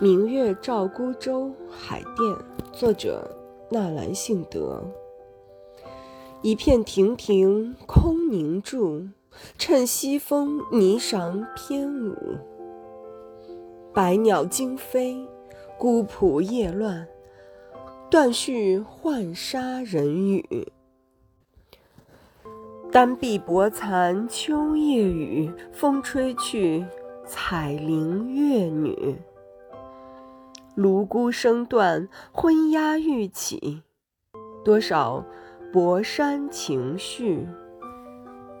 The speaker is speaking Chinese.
明月照孤舟，海淀。作者：纳兰性德。一片亭亭空凝住，趁西风霓裳翩舞。百鸟惊飞，孤蒲叶乱，断续浣纱人语。单臂薄残秋夜雨，风吹去，彩菱月女。芦孤声断，昏鸦欲起，多少薄山情绪。